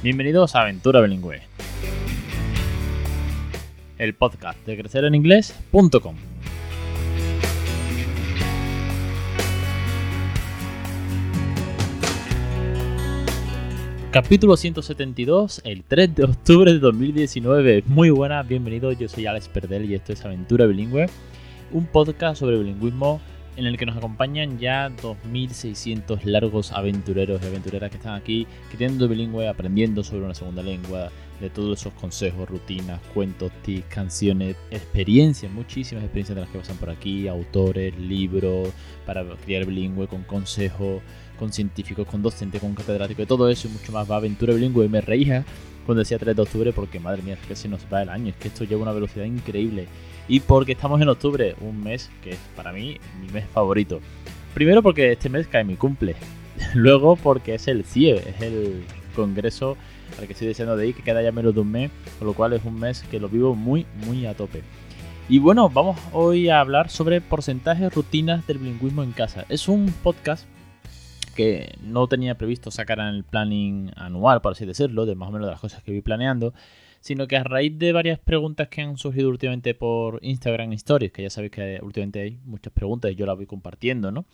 Bienvenidos a Aventura Bilingüe, el podcast de crecereninglés.com. Capítulo 172, el 3 de octubre de 2019. Muy buenas, bienvenidos. Yo soy Alex Perdel y esto es Aventura Bilingüe, un podcast sobre bilingüismo en el que nos acompañan ya 2.600 largos aventureros y aventureras que están aquí, creciendo bilingüe, aprendiendo sobre una segunda lengua, de todos esos consejos, rutinas, cuentos, tips, canciones, experiencias, muchísimas experiencias de las que pasan por aquí, autores, libros, para criar bilingüe, con consejos, con científicos, con docentes, con catedráticos, de todo eso y mucho más va Aventura Bilingüe. Y me reía cuando decía 3 de octubre porque, madre mía, es que se nos va el año, es que esto lleva una velocidad increíble y porque estamos en octubre, un mes que es para mí mi mes favorito. Primero porque este mes cae mi cumple, luego porque es el CIE, es el congreso al que estoy deseando de ir, que queda ya menos de un mes, con lo cual es un mes que lo vivo muy, muy a tope. Y bueno, vamos hoy a hablar sobre porcentajes, rutinas del bilingüismo en casa. Es un podcast que no tenía previsto sacar en el planning anual, por así decirlo, de más o menos de las cosas que voy planeando, sino que a raíz de varias preguntas que han surgido últimamente por Instagram Stories, que ya sabéis que últimamente hay muchas preguntas y yo las voy compartiendo, ¿no?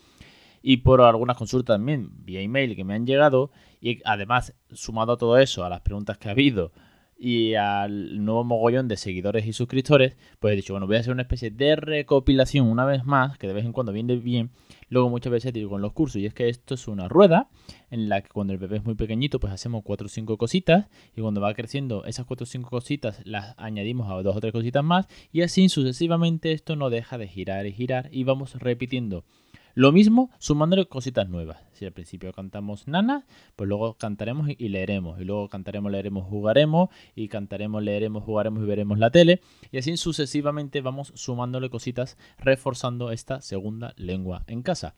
Y por algunas consultas también vía email que me han llegado y además sumado a todo eso, a las preguntas que ha habido, y al nuevo mogollón de seguidores y suscriptores, pues he dicho, bueno, voy a hacer una especie de recopilación una vez más, que de vez en cuando viene bien, luego muchas veces digo con los cursos, y es que esto es una rueda en la que cuando el bebé es muy pequeñito, pues hacemos cuatro o cinco cositas, y cuando va creciendo esas cuatro o cinco cositas las añadimos a dos o tres cositas más, y así sucesivamente esto no deja de girar y girar, y vamos repitiendo lo mismo sumándole cositas nuevas. Si al principio cantamos nana, pues luego cantaremos y leeremos. Y luego cantaremos, leeremos, jugaremos. Y cantaremos, leeremos, jugaremos y veremos la tele. Y así sucesivamente vamos sumándole cositas, reforzando esta segunda lengua en casa.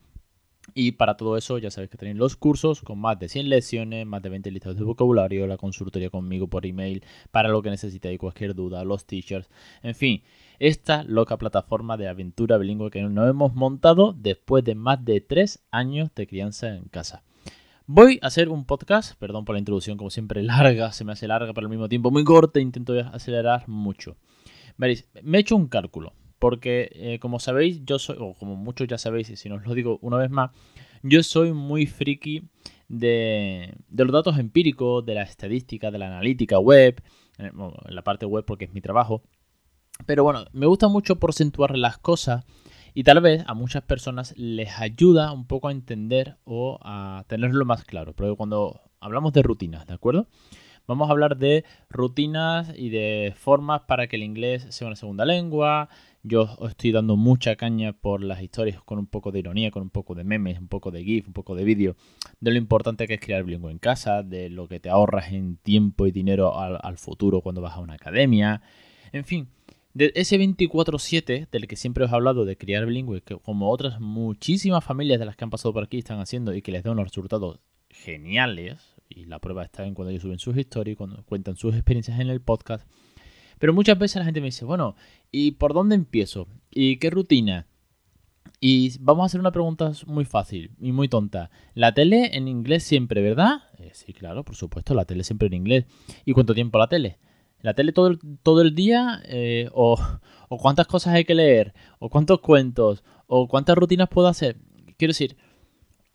Y para todo eso ya sabéis que tenéis los cursos con más de 100 lecciones, más de 20 listas de vocabulario, la consultoría conmigo por email, para lo que necesitéis, cualquier duda, los teachers, en fin, esta loca plataforma de aventura bilingüe que nos hemos montado después de más de 3 años de crianza en casa. Voy a hacer un podcast, perdón por la introducción, como siempre larga, se me hace larga, pero al mismo tiempo muy corta, intento acelerar mucho. Veréis, me he hecho un cálculo porque eh, como sabéis, yo soy, o como muchos ya sabéis, y si no os lo digo una vez más, yo soy muy friki de, los datos empíricos, de la estadística, de la analítica web, en la parte web porque es mi trabajo. Pero bueno, me gusta mucho porcentuar las cosas y tal vez a muchas personas les ayuda un poco a entender o a tenerlo más claro. Porque cuando hablamos de rutinas, ¿de acuerdo? Vamos a hablar de rutinas y de formas para que el inglés sea una segunda lengua, yo os estoy dando mucha caña por las historias con un poco de ironía, con un poco de memes, un poco de GIF, un poco de vídeo, de lo importante que es crear bilingüe en casa, de lo que te ahorras en tiempo y dinero al, futuro cuando vas a una academia. En fin, de ese 24-7 del que siempre os he hablado de criar bilingüe, que como otras muchísimas familias de las que han pasado por aquí están haciendo y que les da unos resultados geniales, y la prueba está en cuando ellos suben sus historias, cuando cuentan sus experiencias en el podcast, pero muchas veces la gente me dice, bueno, ¿y por dónde empiezo? ¿Y qué rutina? Y vamos a hacer una pregunta muy fácil y muy tonta. ¿La tele en inglés siempre, verdad? Eh, sí, claro, por supuesto, la tele siempre en inglés. ¿Y cuánto tiempo la tele? ¿La tele todo el, todo el día? Eh, o, ¿O cuántas cosas hay que leer? ¿O cuántos cuentos? ¿O cuántas rutinas puedo hacer? Quiero decir,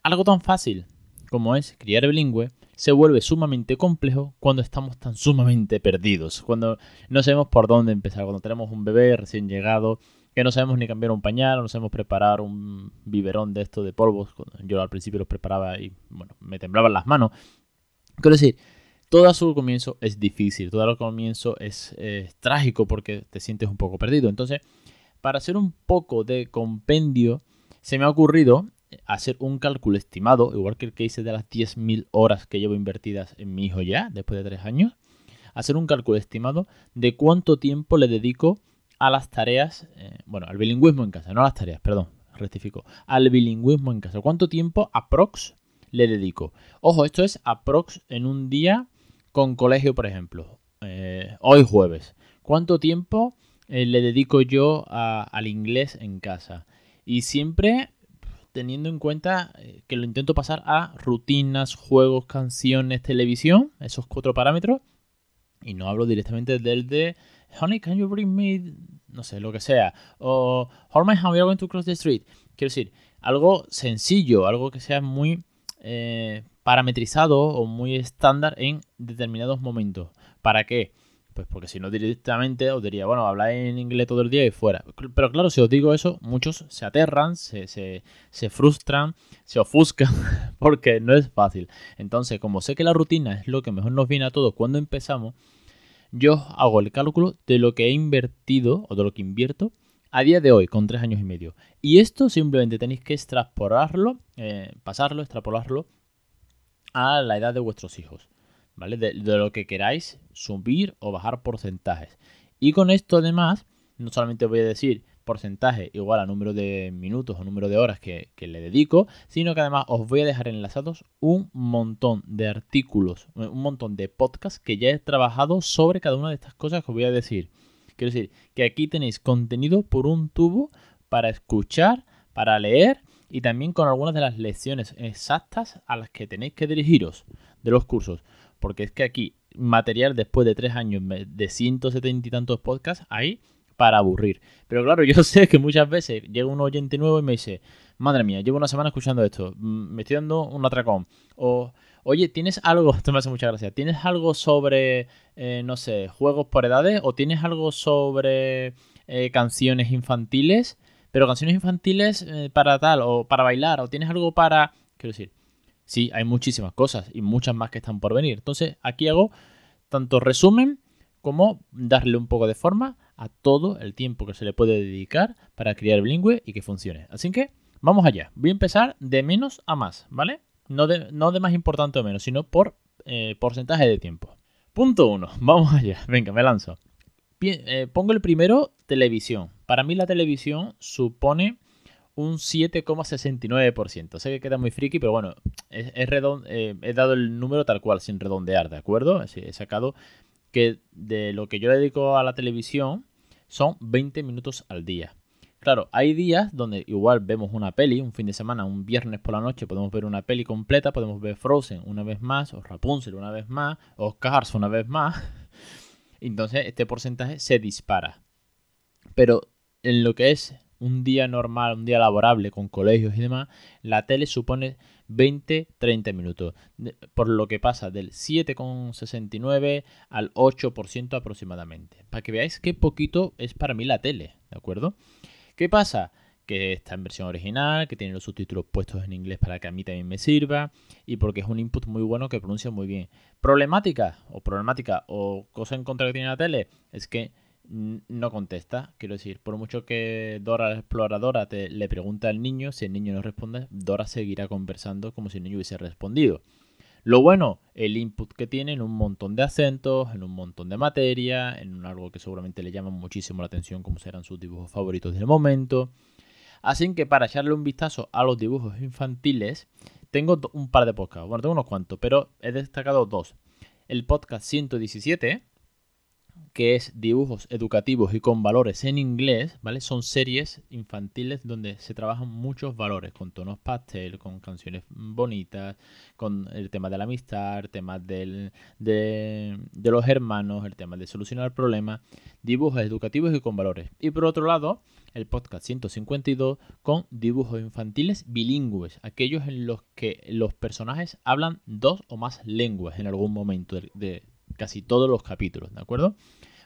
algo tan fácil como es criar bilingüe se vuelve sumamente complejo cuando estamos tan sumamente perdidos, cuando no sabemos por dónde empezar, cuando tenemos un bebé recién llegado, que no sabemos ni cambiar un pañal, no sabemos preparar un biberón de esto de polvos. Yo al principio los preparaba y bueno, me temblaban las manos. Quiero decir, todo su comienzo es difícil, todo su comienzo es, es trágico porque te sientes un poco perdido. Entonces, para hacer un poco de compendio, se me ha ocurrido hacer un cálculo estimado, igual que el que hice de las 10.000 horas que llevo invertidas en mi hijo ya, después de tres años, hacer un cálculo estimado de cuánto tiempo le dedico a las tareas, eh, bueno, al bilingüismo en casa, no a las tareas, perdón, rectifico, al bilingüismo en casa. ¿Cuánto tiempo aprox le dedico? Ojo, esto es aprox en un día con colegio, por ejemplo. Eh, hoy jueves. ¿Cuánto tiempo eh, le dedico yo al inglés en casa? Y siempre teniendo en cuenta eh, que lo intento pasar a rutinas, juegos, canciones, televisión, esos cuatro parámetros. Y no hablo directamente del de Honey, can you bring me, no sé, lo que sea. O hand, we are going to cross the street. Quiero decir, algo sencillo, algo que sea muy eh, parametrizado o muy estándar en determinados momentos. ¿Para qué? Pues porque si no directamente os diría, bueno, habláis en inglés todo el día y fuera. Pero claro, si os digo eso, muchos se aterran, se, se, frustran, se ofuscan, porque no es fácil. Entonces, como sé que la rutina es lo que mejor nos viene a todos cuando empezamos, yo hago el cálculo de lo que he invertido o de lo que invierto a día de hoy con tres años y medio. Y esto simplemente tenéis que extrapolarlo, eh, pasarlo, extrapolarlo a la edad de vuestros hijos. ¿Vale? De, lo que queráis subir o bajar porcentajes. Y con esto además, no solamente voy a decir porcentaje igual a número de minutos o número de horas que, le dedico, sino que además os voy a dejar enlazados un montón de artículos, un montón de podcasts que ya he trabajado sobre cada una de estas cosas que os voy a decir. Quiero decir que aquí tenéis contenido por un tubo para escuchar, para leer y también con algunas de las lecciones exactas a las que tenéis que dirigiros de los cursos porque es que aquí material después de tres años de 170 y tantos podcasts hay para aburrir. Pero claro, yo sé que muchas veces llega un oyente nuevo y me dice, madre mía, llevo una semana escuchando esto, mm, me estoy dando un atracón. O, oye, ¿tienes algo? Esto me hace mucha gracia. ¿Tienes algo sobre, eh, no sé, juegos por edades? ¿O tienes algo sobre eh, canciones infantiles? Pero canciones infantiles eh, para tal, o para bailar, o tienes algo para... Quiero decir, Sí, hay muchísimas cosas y muchas más que están por venir. Entonces, aquí hago tanto resumen como darle un poco de forma a todo el tiempo que se le puede dedicar para criar bilingüe y que funcione. Así que, vamos allá. Voy a empezar de menos a más, ¿vale? No de, no de más importante o menos, sino por eh, porcentaje de tiempo. Punto uno. Vamos allá. Venga, me lanzo. Eh, pongo el primero, televisión. Para mí la televisión supone un 7,69%. Sé que queda muy friki, pero bueno, es, eh, he dado el número tal cual, sin redondear, ¿de acuerdo? he sacado que de lo que yo le dedico a la televisión son 20 minutos al día. Claro, hay días donde igual vemos una peli, un fin de semana, un viernes por la noche, podemos ver una peli completa, podemos ver Frozen una vez más, o Rapunzel una vez más, o Cars una vez más. Entonces este porcentaje se dispara. Pero en lo que es un día normal, un día laborable con colegios y demás, la tele supone 20-30 minutos, por lo que pasa del 7,69 al 8% aproximadamente. Para que veáis qué poquito es para mí la tele, ¿de acuerdo? ¿Qué pasa? Que está en versión original, que tiene los subtítulos puestos en inglés para que a mí también me sirva y porque es un input muy bueno que pronuncia muy bien. Problemática o problemática o cosa en contra que tiene la tele es que no contesta. Quiero decir, por mucho que Dora la exploradora te, le pregunte al niño, si el niño no responde, Dora seguirá conversando como si el niño hubiese respondido. Lo bueno, el input que tiene en un montón de acentos, en un montón de materia, en algo que seguramente le llama muchísimo la atención, como serán sus dibujos favoritos del momento. Así que para echarle un vistazo a los dibujos infantiles, tengo un par de podcasts. Bueno, tengo unos cuantos, pero he destacado dos. El podcast 117, que es dibujos educativos y con valores en inglés, ¿vale? Son series infantiles donde se trabajan muchos valores, con tonos pastel, con canciones bonitas, con el tema de la amistad, el tema del, de, de los hermanos, el tema de solucionar problemas, dibujos educativos y con valores. Y por otro lado, el podcast 152 con dibujos infantiles bilingües, aquellos en los que los personajes hablan dos o más lenguas en algún momento de casi todos los capítulos, ¿de acuerdo?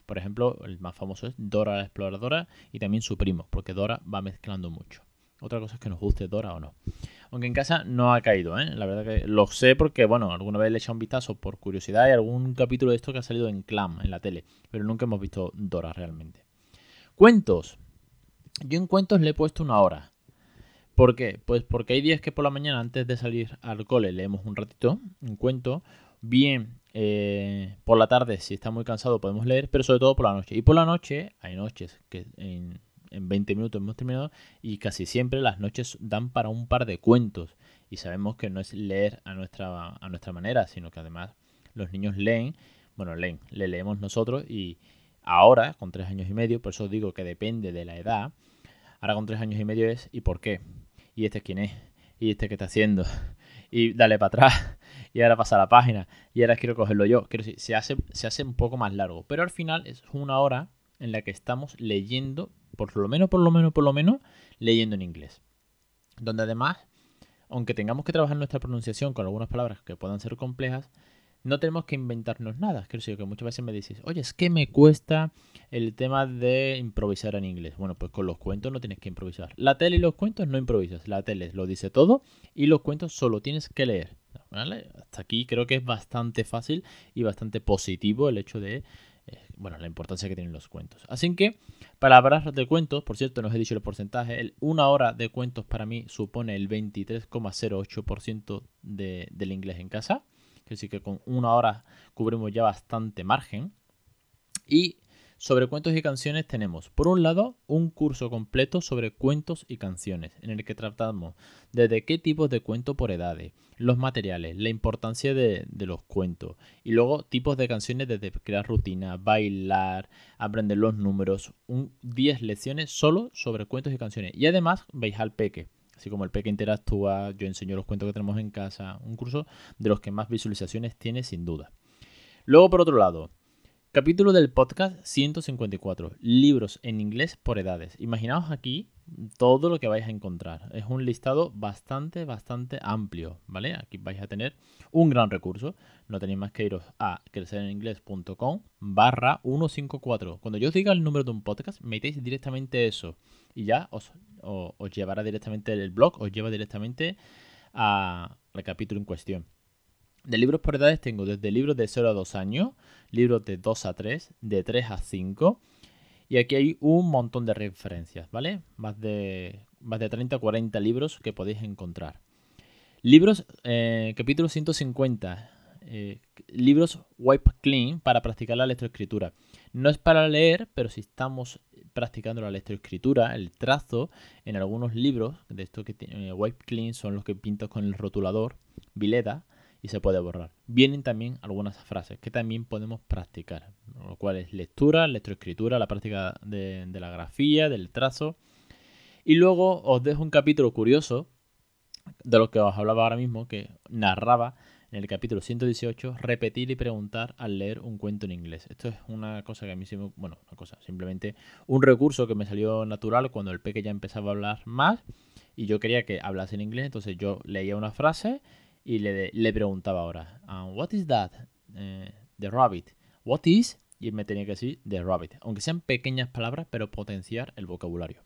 Por ejemplo, el más famoso es Dora la Exploradora y también su primo, porque Dora va mezclando mucho. Otra cosa es que nos guste Dora o no. Aunque en casa no ha caído, ¿eh? La verdad que lo sé porque, bueno, alguna vez le he echado un vistazo por curiosidad y algún capítulo de esto que ha salido en Clam, en la tele. Pero nunca hemos visto Dora realmente. Cuentos. Yo en cuentos le he puesto una hora. ¿Por qué? Pues porque hay días que por la mañana, antes de salir al cole, leemos un ratito, un cuento. Bien, eh, por la tarde, si está muy cansado, podemos leer, pero sobre todo por la noche. Y por la noche, hay noches que en, 20 minutos hemos terminado y casi siempre las noches dan para un par de cuentos. Y sabemos que no es leer a nuestra, a nuestra manera, sino que además los niños leen, bueno, leen, le leemos nosotros y ahora, con tres años y medio, por eso digo que depende de la edad, ahora con tres años y medio es ¿y por qué? ¿y este quién es? ¿Y este qué está haciendo? Y dale para atrás. Y ahora pasa la página. Y ahora quiero cogerlo yo. Quiero se hace, se hace un poco más largo. Pero al final es una hora en la que estamos leyendo, por lo menos, por lo menos, por lo menos, leyendo en inglés. Donde además, aunque tengamos que trabajar nuestra pronunciación con algunas palabras que puedan ser complejas, no tenemos que inventarnos nada. Quiero decir que muchas veces me dices, oye, es que me cuesta el tema de improvisar en inglés. Bueno, pues con los cuentos no tienes que improvisar. La tele y los cuentos no improvisas. La tele lo dice todo y los cuentos solo tienes que leer. Hasta aquí creo que es bastante fácil y bastante positivo el hecho de eh, bueno, la importancia que tienen los cuentos. Así que, palabras de cuentos, por cierto, no os he dicho el porcentaje, una hora de cuentos para mí supone el 23,08% de, del inglés en casa. Que sí que con una hora cubrimos ya bastante margen. Y sobre cuentos y canciones tenemos, por un lado, un curso completo sobre cuentos y canciones, en el que tratamos desde qué tipos de cuento por edades, los materiales, la importancia de, los cuentos, y luego tipos de canciones desde crear rutina, bailar, aprender los números, un 10 lecciones solo sobre cuentos y canciones. Y además veis al peque, así como el peque interactúa, yo enseño los cuentos que tenemos en casa, un curso de los que más visualizaciones tiene sin duda. Luego, por otro lado, Capítulo del podcast 154. Libros en inglés por edades. Imaginaos aquí todo lo que vais a encontrar. Es un listado bastante, bastante amplio, ¿vale? Aquí vais a tener un gran recurso. No tenéis más que iros a crecereningles.com barra 154. Cuando yo os diga el número de un podcast, metéis directamente eso y ya os, os llevará directamente el blog, os lleva directamente al capítulo en cuestión. De libros por edades tengo desde libros de 0 a 2 años, libros de 2 a 3, de 3 a 5. Y aquí hay un montón de referencias, ¿vale? Más de, más de 30 o 40 libros que podéis encontrar. Libros, eh, capítulo 150. Eh, libros Wipe Clean para practicar la lectoescritura. No es para leer, pero si estamos practicando la lectoescritura, el trazo, en algunos libros, de esto que tiene eh, Wipe Clean son los que pinto con el rotulador, Vileda, y se puede borrar. Vienen también algunas frases que también podemos practicar, lo cual es lectura, lectoescritura, la práctica de, la grafía, del trazo. Y luego os dejo un capítulo curioso de lo que os hablaba ahora mismo, que narraba en el capítulo 118 repetir y preguntar al leer un cuento en inglés. Esto es una cosa que a mí sí me... Bueno, una cosa, simplemente un recurso que me salió natural cuando el peque ya empezaba a hablar más y yo quería que hablase en inglés, entonces yo leía una frase y le, le preguntaba ahora, ah, what is that? Eh, the rabbit. What is? Y me tenía que decir the rabbit. Aunque sean pequeñas palabras, pero potenciar el vocabulario.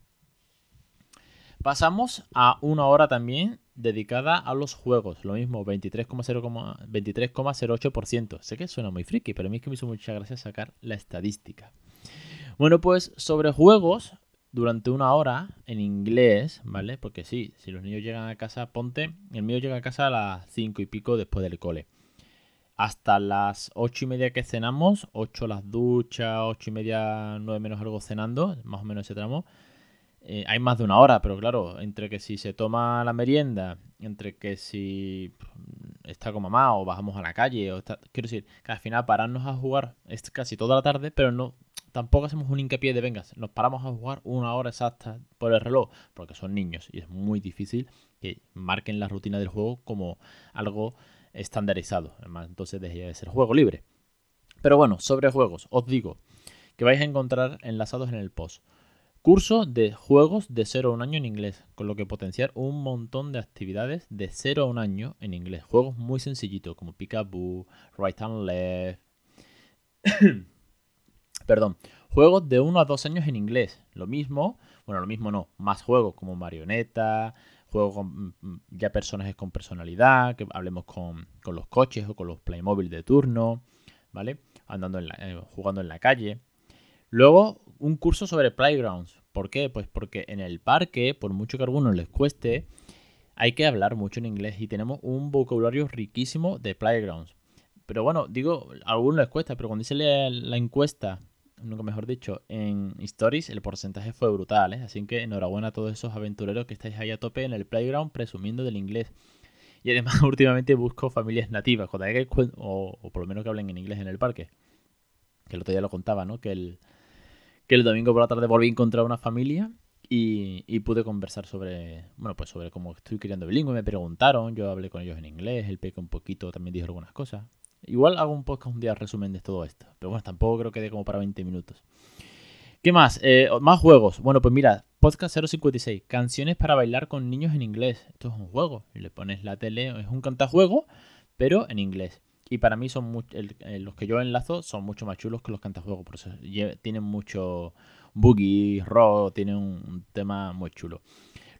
Pasamos a una hora también dedicada a los juegos. Lo mismo, 23,08%. sé que suena muy friki, pero a mí es que me hizo mucha gracia sacar la estadística. Bueno, pues sobre juegos, durante una hora en inglés, ¿vale? Porque sí, si los niños llegan a casa, ponte, el mío llega a casa a las cinco y pico después del cole. Hasta las ocho y media que cenamos, ocho las duchas, ocho y media, nueve menos algo cenando, más o menos ese tramo. Eh, hay más de una hora, pero claro, entre que si se toma la merienda, entre que si está con mamá o bajamos a la calle, o quiero decir, que al final pararnos a jugar es casi toda la tarde, pero no tampoco hacemos un hincapié de vengas, nos paramos a jugar una hora exacta por el reloj, porque son niños y es muy difícil que marquen la rutina del juego como algo estandarizado. Además, entonces dejaría de ser juego libre. Pero bueno, sobre juegos, os digo que vais a encontrar enlazados en el post. Curso de juegos de 0 a 1 año en inglés, con lo que potenciar un montón de actividades de 0 a 1 año en inglés. Juegos muy sencillitos como Peekaboo, Right and Left. Perdón, juegos de 1 a 2 años en inglés. Lo mismo, bueno, lo mismo no, más juegos como marioneta, juegos con mm, mm, ya personajes con personalidad, que hablemos con, los coches o con los Playmobil de turno, ¿vale? Andando eh, jugando en la calle. Luego, un curso sobre playgrounds. ¿Por qué? Pues porque en el parque, por mucho que a algunos les cueste, hay que hablar mucho en inglés y tenemos un vocabulario riquísimo de playgrounds. Pero bueno, digo, a algunos les cuesta, pero cuando hice la encuesta nunca mejor dicho, en Stories el porcentaje fue brutal, ¿eh? Así que enhorabuena a todos esos aventureros que estáis ahí a tope en el playground presumiendo del inglés. Y además últimamente busco familias nativas, o, o por lo menos que hablen en inglés en el parque. Que el otro día lo contaba, ¿no? Que el, que el domingo por la tarde volví a encontrar una familia Y, pude conversar sobre, bueno, pues sobre cómo estoy criando bilingüe. Me preguntaron, yo hablé con ellos en inglés, el Peque un poquito también dijo algunas cosas. Igual hago un podcast un día resumen de todo esto. Pero bueno, tampoco creo que dé como para 20 minutos. ¿Qué más? Eh, más juegos. Bueno, pues mira, podcast 056. Canciones para bailar con niños en inglés. Esto es un juego. Le pones la tele, es un cantajuego, pero en inglés. Y para mí son los que yo enlazo son mucho más chulos que los cantajuegos. Por eso tienen mucho boogie, rock, tienen un, tema muy chulo.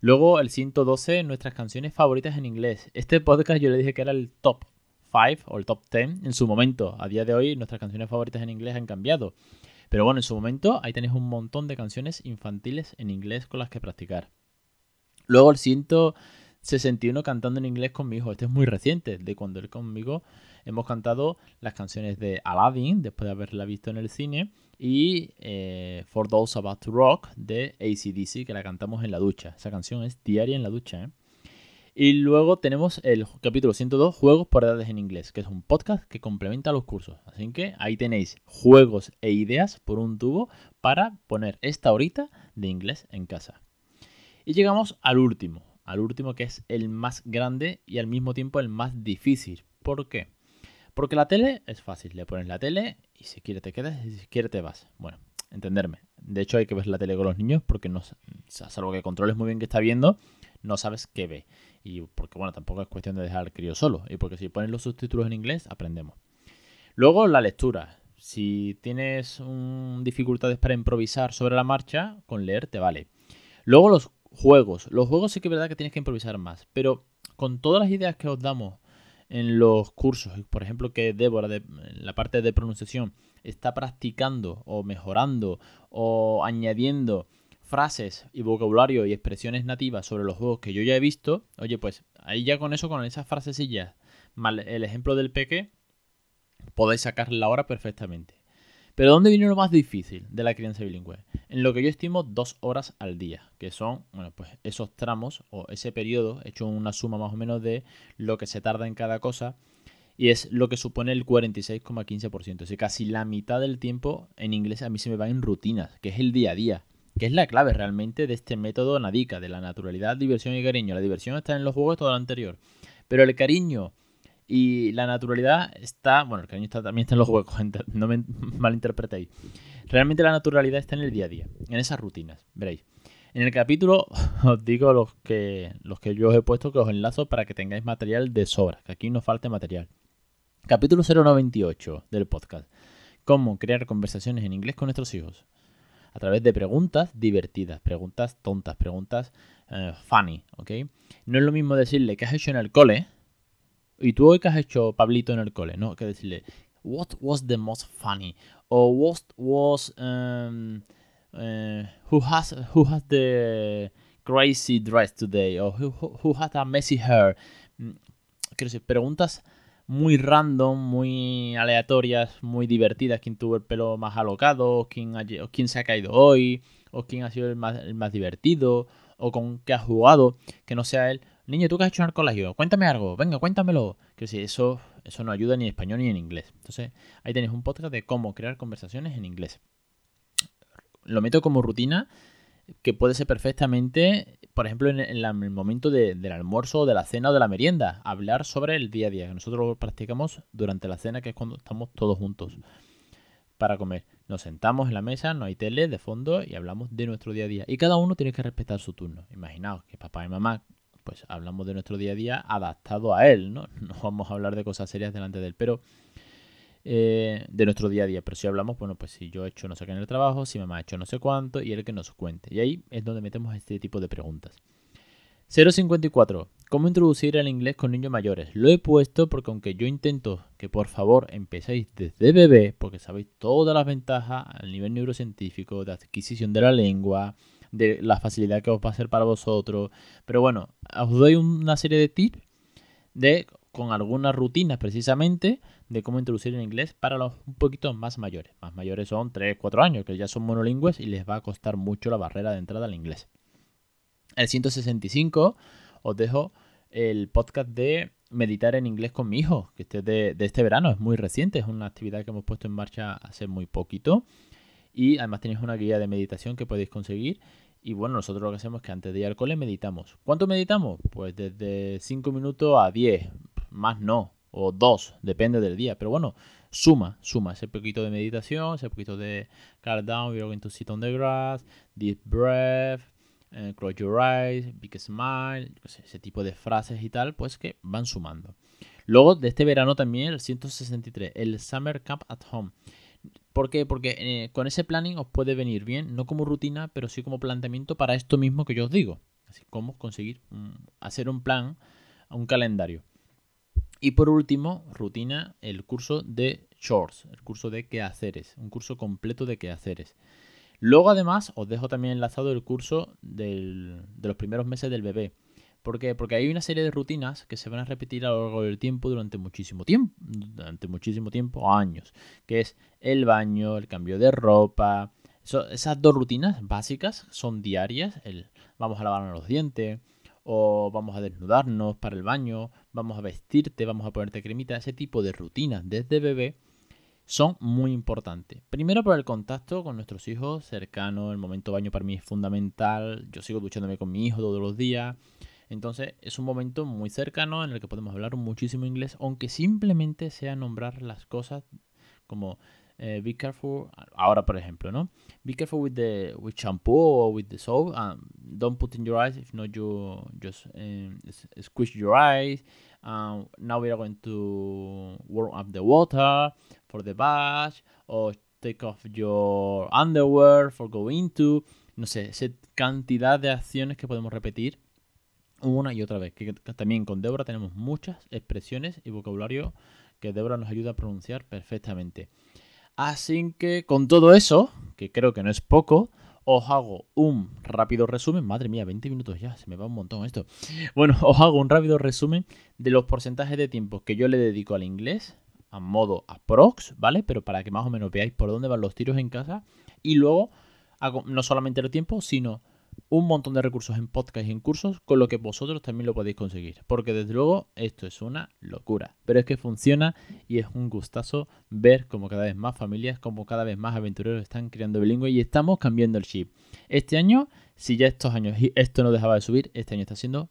Luego el 112, nuestras canciones favoritas en inglés. Este podcast yo le dije que era el top 5 o el top 10 en su momento. A día de hoy nuestras canciones favoritas en inglés han cambiado. Pero bueno, en su momento ahí tenéis un montón de canciones infantiles en inglés con las que practicar. Luego el 161 cantando en inglés con mi hijo. Este es muy reciente, de cuando él conmigo hemos cantado las canciones de Aladdin, después de haberla visto en el cine, y eh, For Those About to Rock de ACDC, que la cantamos en la ducha. Esa canción es diaria en la ducha. ¿eh? Y luego tenemos el capítulo 102, Juegos por Edades en Inglés, que es un podcast que complementa los cursos. Así que ahí tenéis juegos e ideas por un tubo para poner esta horita de inglés en casa. Y llegamos al último, al último que es el más grande y al mismo tiempo el más difícil. ¿Por qué? Porque la tele es fácil, le pones la tele y si quiere te quedas y si quiere te vas. Bueno, entenderme. De hecho hay que ver la tele con los niños porque no, salvo que controles muy bien qué está viendo, no sabes qué ve. Y porque bueno, tampoco es cuestión de dejar al crío solo. Y porque si pones los subtítulos en inglés, aprendemos. Luego la lectura. Si tienes dificultades para improvisar sobre la marcha, con leer te vale. Luego los juegos. Los juegos sí que es verdad que tienes que improvisar más. Pero con todas las ideas que os damos en los cursos, por ejemplo, que Débora, de, la parte de pronunciación, está practicando o mejorando o añadiendo frases y vocabulario y expresiones nativas sobre los juegos que yo ya he visto, oye, pues ahí ya con eso, con esas frasecillas, el ejemplo del peque, podéis sacar la hora perfectamente. Pero ¿dónde viene lo más difícil de la crianza bilingüe? En lo que yo estimo dos horas al día, que son, bueno, pues esos tramos o ese periodo, he hecho una suma más o menos de lo que se tarda en cada cosa, y es lo que supone el 46,15%. Es casi la mitad del tiempo en inglés a mí se me va en rutinas, que es el día a día, que es la clave realmente de este método Nadica, de la naturalidad, diversión y cariño. La diversión está en los juegos, todo lo anterior. Pero el cariño y la naturalidad está, bueno, el cariño está, también está en los huecos, no me malinterpretéis. Realmente la naturalidad está en el día a día, en esas rutinas, veréis. En el capítulo os digo los que, los que yo os he puesto que os enlazo para que tengáis material de sobra, que aquí no falte material. Capítulo 098 del podcast. Cómo crear conversaciones en inglés con nuestros hijos. A través de preguntas divertidas, preguntas tontas, preguntas eh, funny, ¿ok? No es lo mismo decirle qué has hecho en el cole, y tú hoy que has hecho Pablito en el cole, ¿no? Que decirle, what was the most funny? O what was, um, uh, who, has, who has the crazy dress today? O who, who has a messy hair? Mm, quiero decir, preguntas muy random, muy aleatorias, muy divertidas. ¿Quién tuvo el pelo más alocado? ¿Quién, o quién se ha caído hoy? ¿O quién ha sido el más, el más divertido? ¿O con qué ha jugado? Que no sea él. Niño, ¿tú qué has hecho en el colegio? Cuéntame algo, venga, cuéntamelo. Que si eso, eso no ayuda ni en español ni en inglés. Entonces, ahí tenéis un podcast de cómo crear conversaciones en inglés. Lo meto como rutina que puede ser perfectamente, por ejemplo, en el, momento del almuerzo, de la cena o de la merienda. Hablar sobre el día a día. Nosotros lo practicamos durante la cena, que es cuando estamos todos juntos para comer. Nos sentamos en la mesa, no hay tele de fondo y hablamos de nuestro día a día. Y cada uno tiene que respetar su turno. Imaginaos que papá y mamá pues hablamos de nuestro día a día adaptado a él, ¿no? No vamos a hablar de cosas serias delante de él, pero eh, de nuestro día a día. Pero si hablamos, bueno, pues si yo he hecho no sé qué en el trabajo, si mamá ha hecho no sé cuánto, y él que nos cuente. Y ahí es donde metemos este tipo de preguntas. 054. ¿Cómo introducir el inglés con niños mayores? Lo he puesto porque aunque yo intento que por favor empecéis desde bebé, porque sabéis todas las ventajas al nivel neurocientífico de adquisición de la lengua, de la facilidad que os va a ser para vosotros. Pero bueno, os doy una serie de tips de con algunas rutinas precisamente de cómo introducir el inglés para los un poquito más mayores. Más mayores son 3, 4 años, que ya son monolingües y les va a costar mucho la barrera de entrada al inglés. El 165 os dejo el podcast de meditar en inglés con mi hijo, que este de, de este verano, es muy reciente, es una actividad que hemos puesto en marcha hace muy poquito y además tenéis una guía de meditación que podéis conseguir Y bueno, nosotros lo que hacemos es que antes de ir al cole meditamos. ¿Cuánto meditamos? Pues desde 5 minutos a 10, más no, o 2, depende del día. Pero bueno, suma, suma ese poquito de meditación, ese poquito de calm down, we're going to sit on the grass, deep breath, eh, close your eyes, big smile, ese tipo de frases y tal, pues que van sumando. Luego de este verano también el 163, el Summer Camp at Home. ¿Por qué? Porque eh, con ese planning os puede venir bien, no como rutina, pero sí como planteamiento para esto mismo que yo os digo. Así como conseguir hacer un plan, un calendario. Y por último, rutina, el curso de shorts, el curso de quehaceres, un curso completo de quehaceres. Luego además os dejo también enlazado el curso de los primeros meses del bebé. ¿Por qué? Porque hay una serie de rutinas que se van a repetir a lo largo del tiempo durante muchísimo tiempo, durante muchísimo tiempo, años, que es el baño, el cambio de ropa. esas dos rutinas básicas son diarias, el vamos a lavarnos los dientes, o vamos a desnudarnos para el baño, vamos a vestirte, vamos a ponerte cremita, ese tipo de rutinas desde bebé son muy importantes. Primero por el contacto con nuestros hijos cercanos, el momento baño para mí es fundamental, yo sigo duchándome con mi hijo todos los días, entonces es un momento muy cercano en el que podemos hablar muchísimo inglés, aunque simplemente sea nombrar las cosas como uh, be careful. Ahora, por ejemplo, ¿no? Be careful with the with shampoo or with the soap. Um, don't put in your eyes. If not, you just um, squish your eyes. Um, now we are going to warm up the water for the bath or take off your underwear for going to. No sé, esa cantidad de acciones que podemos repetir una y otra vez. Que también con Débora tenemos muchas expresiones y vocabulario que Débora nos ayuda a pronunciar perfectamente. Así que con todo eso, que creo que no es poco, os hago un rápido resumen. Madre mía, 20 minutos ya, se me va un montón esto. Bueno, os hago un rápido resumen de los porcentajes de tiempo que yo le dedico al inglés a modo aprox, ¿vale? Pero para que más o menos veáis por dónde van los tiros en casa. Y luego hago no solamente el tiempo, sino un montón de recursos en podcast y en cursos con lo que vosotros también lo podéis conseguir. Porque desde luego esto es una locura. Pero es que funciona y es un gustazo ver como cada vez más familias, como cada vez más aventureros están creando bilingüe y estamos cambiando el chip. Este año, si ya estos años esto no dejaba de subir, este año está siendo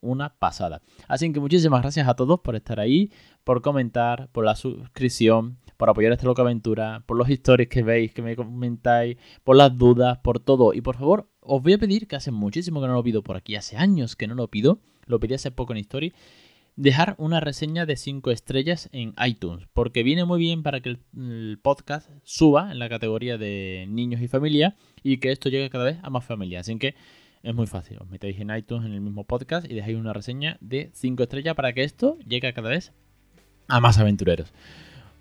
una pasada. Así que muchísimas gracias a todos por estar ahí, por comentar, por la suscripción, por apoyar esta loca aventura, por los stories que veis, que me comentáis, por las dudas, por todo. Y por favor, os voy a pedir, que hace muchísimo que no lo pido por aquí, hace años que no lo pido, lo pedí hace poco en Story, dejar una reseña de 5 estrellas en iTunes, porque viene muy bien para que el, podcast suba en la categoría de niños y familia y que esto llegue cada vez a más familias. Así que es muy fácil, os metéis en iTunes en el mismo podcast y dejáis una reseña de 5 estrellas para que esto llegue cada vez a más aventureros.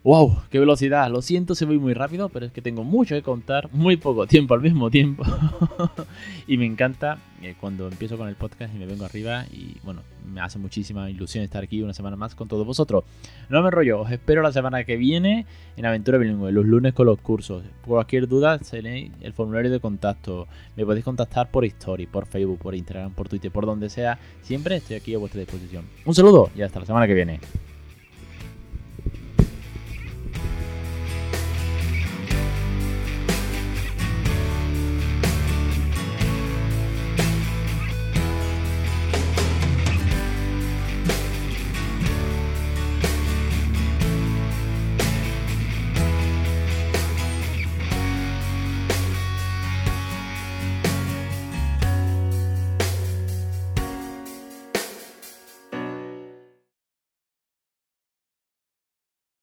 ¡Wow! ¡Qué velocidad! Lo siento se voy muy rápido, pero es que tengo mucho que contar, muy poco tiempo al mismo tiempo. y me encanta eh, cuando empiezo con el podcast y me vengo arriba y bueno, me hace muchísima ilusión estar aquí una semana más con todos vosotros. No me enrollo, os espero la semana que viene en Aventura Bilingüe, los lunes con los cursos. Por cualquier duda tenéis el formulario de contacto. Me podéis contactar por Story, por Facebook, por Instagram, por Twitter, por donde sea. Siempre estoy aquí a vuestra disposición. Un saludo y hasta la semana que viene.